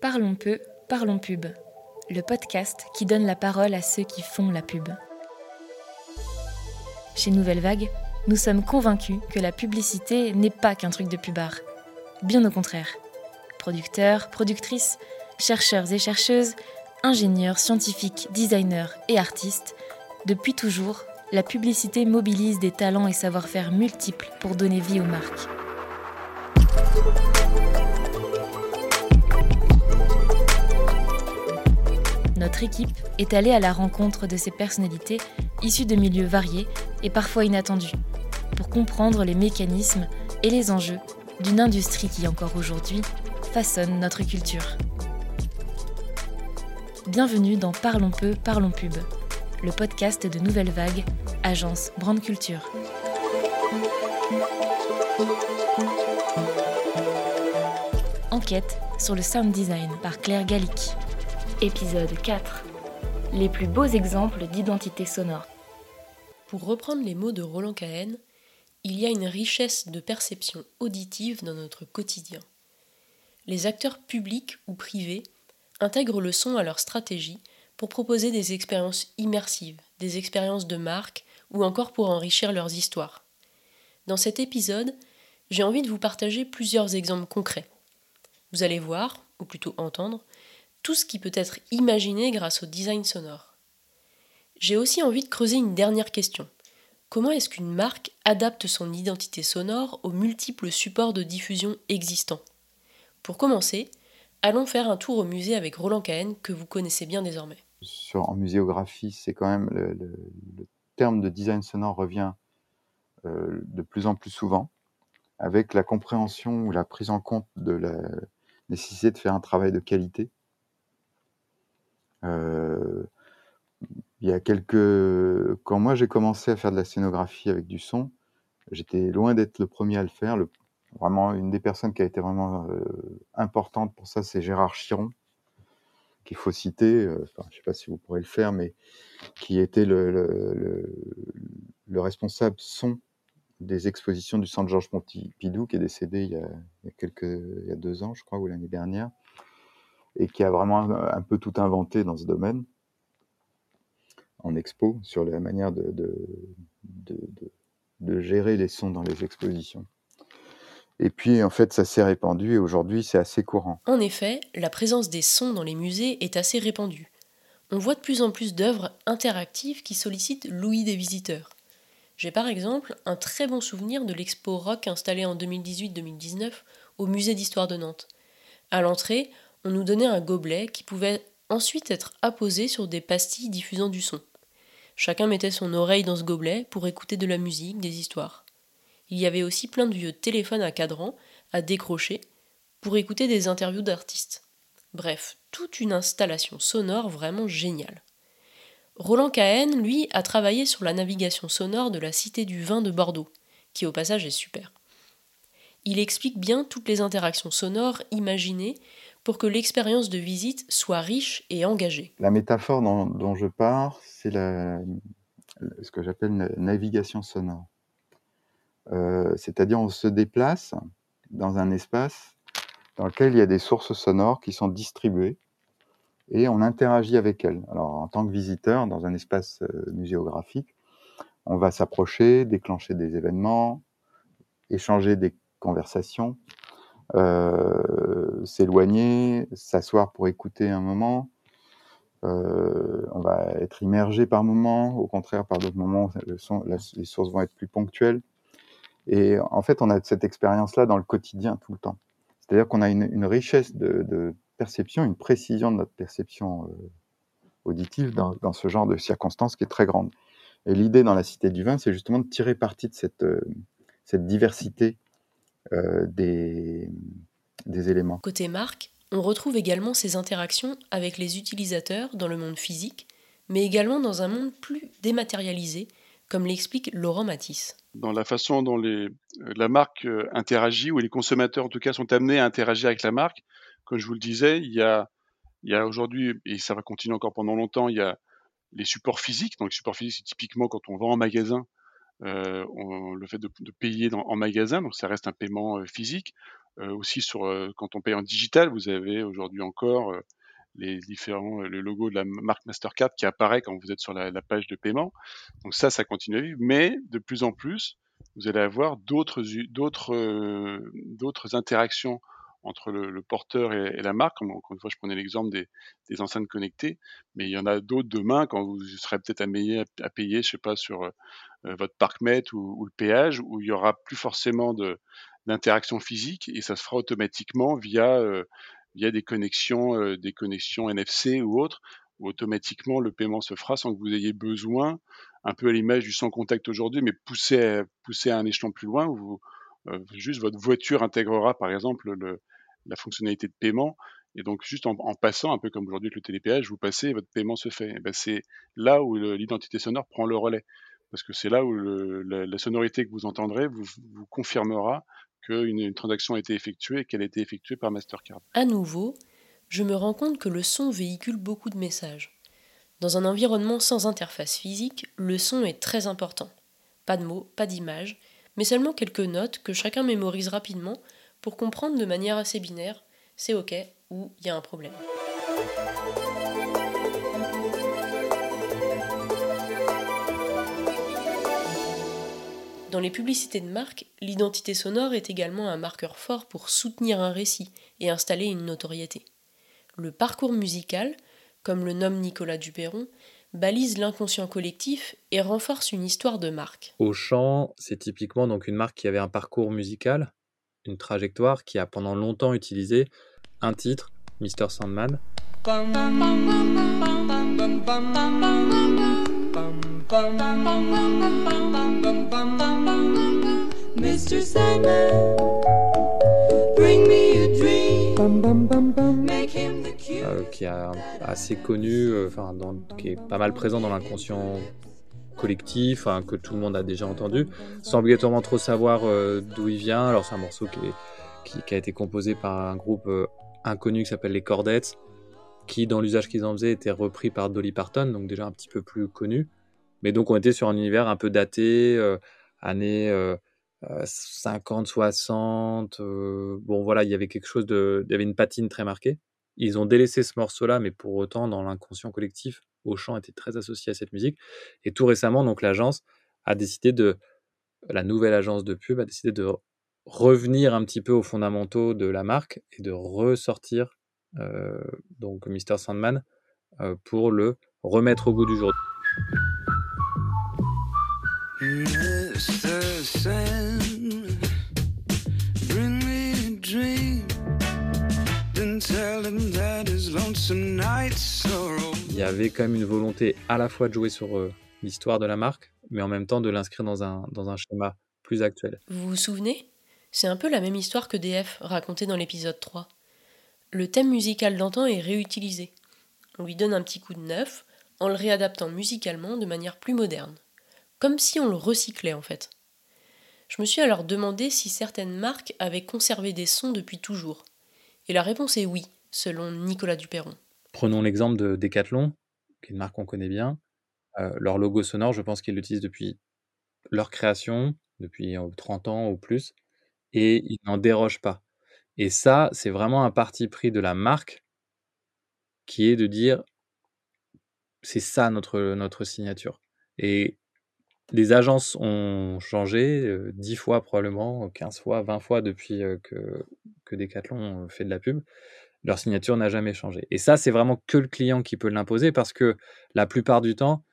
Parlons peu, parlons pub. Le podcast qui donne la parole à ceux qui font la pub. Chez Nouvelle Vague, nous sommes convaincus que la publicité n'est pas qu'un truc de pubard. Bien au contraire. Producteurs, productrices, chercheurs et chercheuses, ingénieurs, scientifiques, designers et artistes, depuis toujours, la publicité mobilise des talents et savoir-faire multiples pour donner vie aux marques. Notre équipe est allée à la rencontre de ces personnalités issues de milieux variés et parfois inattendus, pour comprendre les mécanismes et les enjeux d'une industrie qui encore aujourd'hui façonne notre culture. Bienvenue dans Parlons peu, parlons pub, le podcast de Nouvelle Vague, agence Brand Culture. Enquête sur le sound design par Claire Gallic. Épisode 4. Les plus beaux exemples d'identité sonore. Pour reprendre les mots de Roland Cahen, il y a une richesse de perception auditive dans notre quotidien. Les acteurs publics ou privés intègrent le son à leur stratégie pour proposer des expériences immersives, des expériences de marque ou encore pour enrichir leurs histoires. Dans cet épisode, j'ai envie de vous partager plusieurs exemples concrets. Vous allez voir, ou plutôt entendre, tout ce qui peut être imaginé grâce au design sonore. J'ai aussi envie de creuser une dernière question. Comment est-ce qu'une marque adapte son identité sonore aux multiples supports de diffusion existants? Pour commencer, allons faire un tour au musée avec Roland Cahen que vous connaissez bien désormais. En muséographie, c'est quand même le, terme de design sonore revient euh, de plus en plus souvent, avec la compréhension ou la prise en compte de la nécessité de faire un travail de qualité il y a quelques quand moi j'ai commencé à faire de la scénographie avec du son, j'étais loin d'être le premier à le faire. Vraiment une des personnes qui a été vraiment, euh, importante pour ça, c'est Gérard Chiron, qu'il faut citer, euh, enfin, je sais pas si vous pourrez le faire, mais qui était le le le responsable son des expositions du Centre Georges Pompidou, qui est décédé il y a quelques il y a 2 ans, je crois, ou l'année dernière et qui a vraiment un, peu tout inventé dans ce domaine en expo sur la manière de, de, gérer les sons dans les expositions. Et puis, en fait, ça s'est répandu et aujourd'hui, c'est assez courant. En effet, la présence des sons dans les musées est assez répandue. On voit de plus en plus d'œuvres interactives qui sollicitent l'ouïe des visiteurs. J'ai par exemple un très bon souvenir de l'expo rock installée en 2018-2019 au musée d'histoire de Nantes. À l'entrée, on nous donnait un gobelet qui pouvait ensuite être apposé sur des pastilles diffusant du son. Chacun mettait son oreille dans ce gobelet pour écouter de la musique, des histoires. Il y avait aussi plein de vieux téléphones à cadran à décrocher pour écouter des interviews d'artistes. Bref, toute une installation sonore vraiment géniale. Roland Cahen, lui, a travaillé sur la navigation sonore de la Cité du Vin de Bordeaux, qui au passage est super. Il explique bien toutes les interactions sonores imaginées pour que l'expérience de visite soit riche et engagée. La métaphore dont, je pars, c'est ce que j'appelle la navigation sonore. Euh, c'est-à-dire on se déplace dans un espace dans lequel il y a des sources sonores qui sont distribuées et on interagit avec elles. Alors en tant que visiteur dans un espace euh, muséographique, on va s'approcher, déclencher des événements, échanger des conversations, s'éloigner, s'asseoir pour écouter un moment. Euh, on va être immergé par moments, au contraire, par d'autres moments, les sources vont être plus ponctuelles. Et en fait, on a cette expérience-là dans le quotidien tout le temps. C'est-à-dire qu'on a une, richesse de, perception, une précision de notre perception euh, auditive dans, ce genre de circonstances qui est très grande. Et l'idée dans la Cité du Vin, c'est justement de tirer parti de cette, euh, diversité euh, des, des éléments. Côté marque, on retrouve également ces interactions avec les utilisateurs dans le monde physique, mais également dans un monde plus dématérialisé, comme l'explique Laurent Matisse. Dans la façon dont les, la marque euh, interagit, ou les consommateurs en tout cas sont amenés à interagir avec la marque, comme je vous le disais, il y a, aujourd'hui, et ça va continuer encore pendant longtemps, il y a les supports physiques. Donc les supports physiques, c'est typiquement quand on vend en magasin, euh, on, le fait de, payer en magasin, donc ça reste un paiement euh, physique. aussi sur quand on paye en digital, vous avez aujourd'hui encore les différents le logo de la marque Mastercard qui apparaît quand vous êtes sur la, la page de paiement. Donc ça, ça continue à vivre, mais de plus en plus, vous allez avoir d'autres d'autres interactions entre le, porteur et, la marque. Encore une fois, je prenais l'exemple des, enceintes connectées, mais il y en a d'autres demain quand vous serez peut-être amené à, payer, je sais pas, sur euh, votre parc-met ou, le péage, où il y aura plus forcément d'interaction physique et ça se fera automatiquement via euh, via des connexions, euh, des connexions NFC ou autres, où automatiquement le paiement se fera sans que vous ayez besoin, un peu à l'image du sans contact aujourd'hui, mais pousser pousser à un échelon plus loin, où euh, juste votre voiture intégrera par exemple le, la fonctionnalité de paiement. Et donc, juste en, passant, un peu comme aujourd'hui avec le télépéage, vous passez et votre paiement se fait. ben, c'est là où l'identité sonore prend le relais. Parce que c'est là où la, sonorité que vous entendrez vous, confirmera qu'une une transaction a été effectuée et qu'elle a été effectuée par Mastercard. À nouveau, je me rends compte que le son véhicule beaucoup de messages. Dans un environnement sans interface physique, le son est très important. Pas de mots, pas d'images, mais seulement quelques notes que chacun mémorise rapidement pour comprendre de manière assez binaire c'est ok ou il y a un problème. Dans les publicités de marque, l'identité sonore est également un marqueur fort pour soutenir un récit et installer une notoriété. Le parcours musical, comme le nomme Nicolas Duperron, balise l'inconscient collectif et renforce une histoire de marque. Au chant, c'est typiquement donc une marque qui avait un parcours musical, une trajectoire, qui a pendant longtemps utilisé un titre, Mr. Sandman. Mr. Sandman, bring me a dream. Euh, qui est assez connu, euh, enfin, qui est pas mal présent dans l'inconscient collectif, hein, que tout le monde a déjà entendu, sans obligatoirement trop savoir euh, d'où il vient. Alors c'est un morceau qui, a été composé par un groupe inconnu qui s'appelle les Cordettes, qui dans l'usage qu'ils en faisaient était repris par Dolly Parton, donc déjà un petit peu plus connu. Mais donc on était sur un univers un peu daté, années 50, 60. bon voilà, il y avait quelque chose de, il y avait une patine très marquée. Ils ont délaissé ce morceau-là, mais pour autant, dans l'inconscient collectif, Auchan était très associé à cette musique. Et tout récemment, donc l'agence a décidé de, la nouvelle agence de pub a décidé de revenir un petit peu aux fondamentaux de la marque et de ressortir euh, donc Mr Sandman euh, pour le remettre au goût du jour. Il y avait quand même une volonté à la fois de jouer sur euh, l'histoire de la marque, mais en même temps de l'inscrire dans un, dans un schéma plus actuel. Vous vous souvenez? C'est un peu la même histoire que DF racontée dans l'épisode 3. Le thème musical d'antan est réutilisé. On lui donne un petit coup de neuf en le réadaptant musicalement de manière plus moderne. Comme si on le recyclait en fait. Je me suis alors demandé si certaines marques avaient conservé des sons depuis toujours. Et la réponse est oui, selon Nicolas Duperron. Prenons l'exemple de Decathlon, qui est une marque qu'on connaît bien. Euh, leur logo sonore, je pense qu'ils l'utilisent depuis leur création, depuis 30 euh, ans ou plus, et ils n'en dérogent pas. Et ça, c'est vraiment un parti pris de la marque qui est de dire c'est ça notre, notre signature. Et les agences ont changé 10 fois probablement, 15 fois, 20 fois depuis que, que Decathlon fait de la pub. Leur signature n'a jamais changé. Et ça, c'est vraiment que le client qui peut l'imposer parce que la plupart du temps,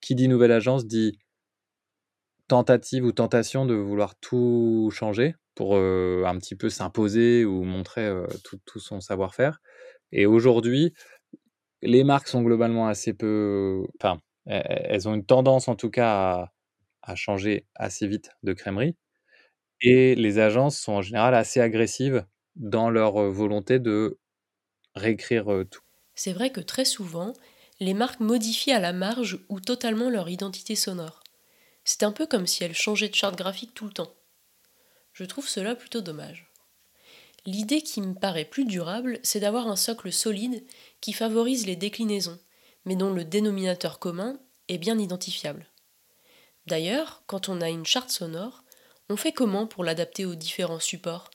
qui dit nouvelle agence dit tentative ou tentation de vouloir tout changer pour un petit peu s'imposer ou montrer tout, tout, son savoir-faire. Et aujourd'hui, les marques sont globalement assez peu. Enfin, elles ont une tendance en tout cas à, à changer assez vite de crèmerie. Et les agences sont en général assez agressives dans leur volonté de réécrire tout. C'est vrai que très souvent, les marques modifient à la marge ou totalement leur identité sonore. C'est un peu comme si elles changeaient de charte graphique tout le temps. Je trouve cela plutôt dommage. L'idée qui me paraît plus durable, c'est d'avoir un socle solide qui favorise les déclinaisons, mais dont le dénominateur commun est bien identifiable. D'ailleurs, quand on a une charte sonore, on fait comment pour l'adapter aux différents supports?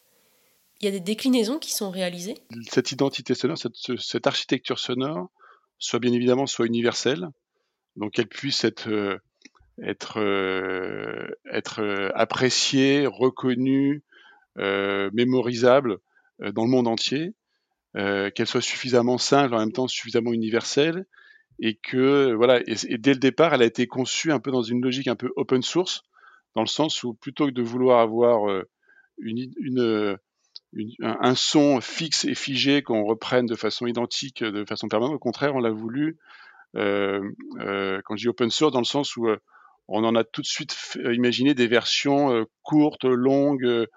Il y a des déclinaisons qui sont réalisées? Cette identité sonore, cette, architecture sonore, soit bien évidemment soit universelle, donc qu'elle puisse être, euh, euh, euh, appréciée, reconnue, mémorisable dans le monde entier, qu'elle soit suffisamment simple, en même temps suffisamment universelle, et que voilà, et, dès le départ, elle a été conçue un peu dans une logique un peu open source, dans le sens où plutôt que de vouloir avoir une, une un son fixe et figé qu'on reprenne de façon identique, de façon permanente. Au contraire, on l'a voulu, euh, euh, quand je dis open source, dans le sens où euh, on en a tout de suite imaginé des versions courtes, longues,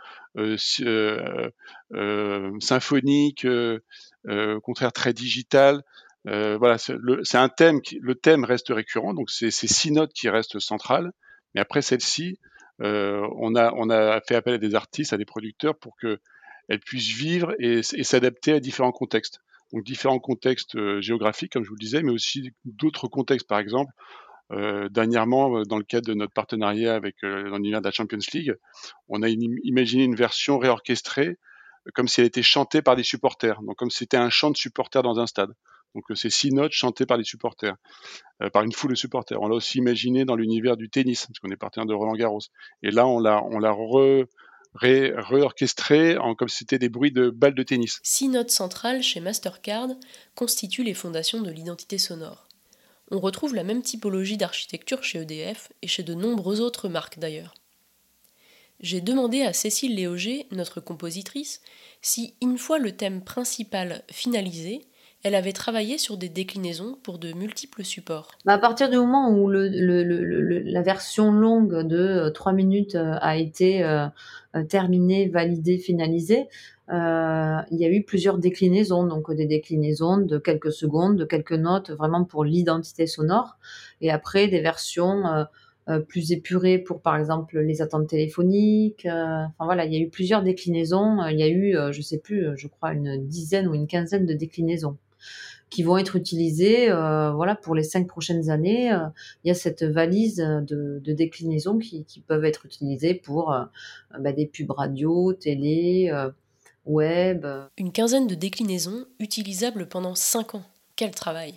symphoniques, au contraire très digitales. Voilà, c'est un thème, qui, le thème reste récurrent, donc c'est ces six notes qui restent centrales. Mais après celle-ci, on, a, on a fait appel à des artistes, à des producteurs pour que elle puisse vivre et, s'adapter à différents contextes. Donc différents contextes euh, géographiques, comme je vous le disais, mais aussi d'autres contextes. Par exemple, euh, dernièrement, euh, dans le cadre de notre partenariat avec l'univers de la Champions League, on a imaginé une version réorchestrée, comme si elle était chantée par des supporters. Donc comme si c'était un chant de supporters dans un stade. Donc c'est six notes chantées par des supporters, par une foule de supporters. On l'a aussi imaginé dans l'univers du tennis, parce qu'on est partenaire de Roland Garros. Et là, on l'a, on en, comme si c'était des bruits de balles de tennis. Six notes centrales chez Mastercard constituent les fondations de l'identité sonore. On retrouve la même typologie d'architecture chez EDF et chez de nombreuses autres marques d'ailleurs. J'ai demandé à Cécile Léoger, notre compositrice, si, une fois le thème principal finalisé, elle avait travaillé sur des déclinaisons pour de multiples supports. Bah, à partir du moment où la version longue de 3 euh, minutes euh, a été euh, terminée, validée, finalisée, il y a eu plusieurs déclinaisons, donc des déclinaisons de quelques secondes, de quelques notes, vraiment pour l'identité sonore, et après des versions plus épurées pour, par exemple, les attentes téléphoniques. enfin voilà, il y a eu plusieurs déclinaisons. Il y a eu, je sais plus, je crois une dizaine ou une quinzaine de déclinaisons qui vont être utilisés euh, voilà, pour les cinq prochaines années. Euh, il y a cette valise de, de déclinaisons qui, qui, peuvent être utilisées pour euh, bah, des pubs radio, télé, web. Une quinzaine de déclinaisons utilisables pendant cinq ans. Quel travail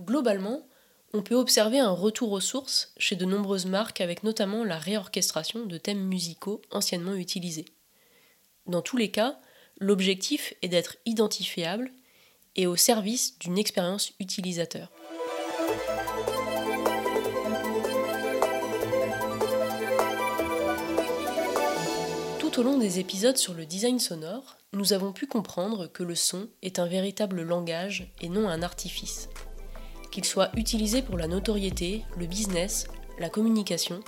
Globalement, on peut observer un retour aux sources chez de nombreuses marques avec notamment la réorchestration de thèmes musicaux anciennement utilisés. Dans tous les cas, l'objectif est d'être identifiable et au service d'une expérience utilisateur. Tout au long des épisodes sur le design sonore, nous avons pu comprendre que le son est un véritable langage et non un artifice. Qu'il soit utilisé pour la notoriété, le business, la communication,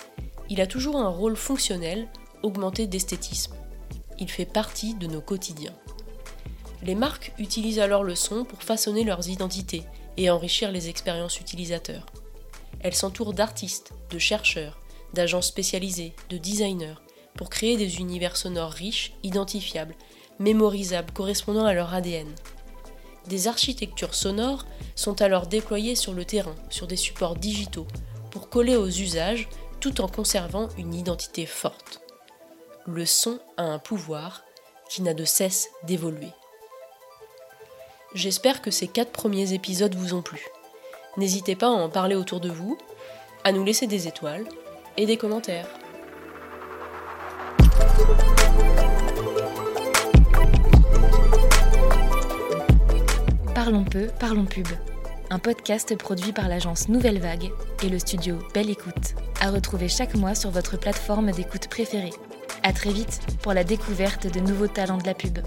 il a toujours un rôle fonctionnel augmenté d'esthétisme. Il fait partie de nos quotidiens. Les marques utilisent alors le son pour façonner leurs identités et enrichir les expériences utilisateurs. Elles s'entourent d'artistes, de chercheurs, d'agents spécialisés, de designers, pour créer des univers sonores riches, identifiables, mémorisables, correspondant à leur ADN. Des architectures sonores sont alors déployées sur le terrain, sur des supports digitaux, pour coller aux usages tout en conservant une identité forte. Le son a un pouvoir qui n'a de cesse d'évoluer. J'espère que ces quatre premiers épisodes vous ont plu. N'hésitez pas à en parler autour de vous, à nous laisser des étoiles et des commentaires. Parlons peu, parlons pub. Un podcast produit par l'agence Nouvelle Vague et le studio Belle Écoute, à retrouver chaque mois sur votre plateforme d'écoute préférée. À très vite pour la découverte de nouveaux talents de la pub.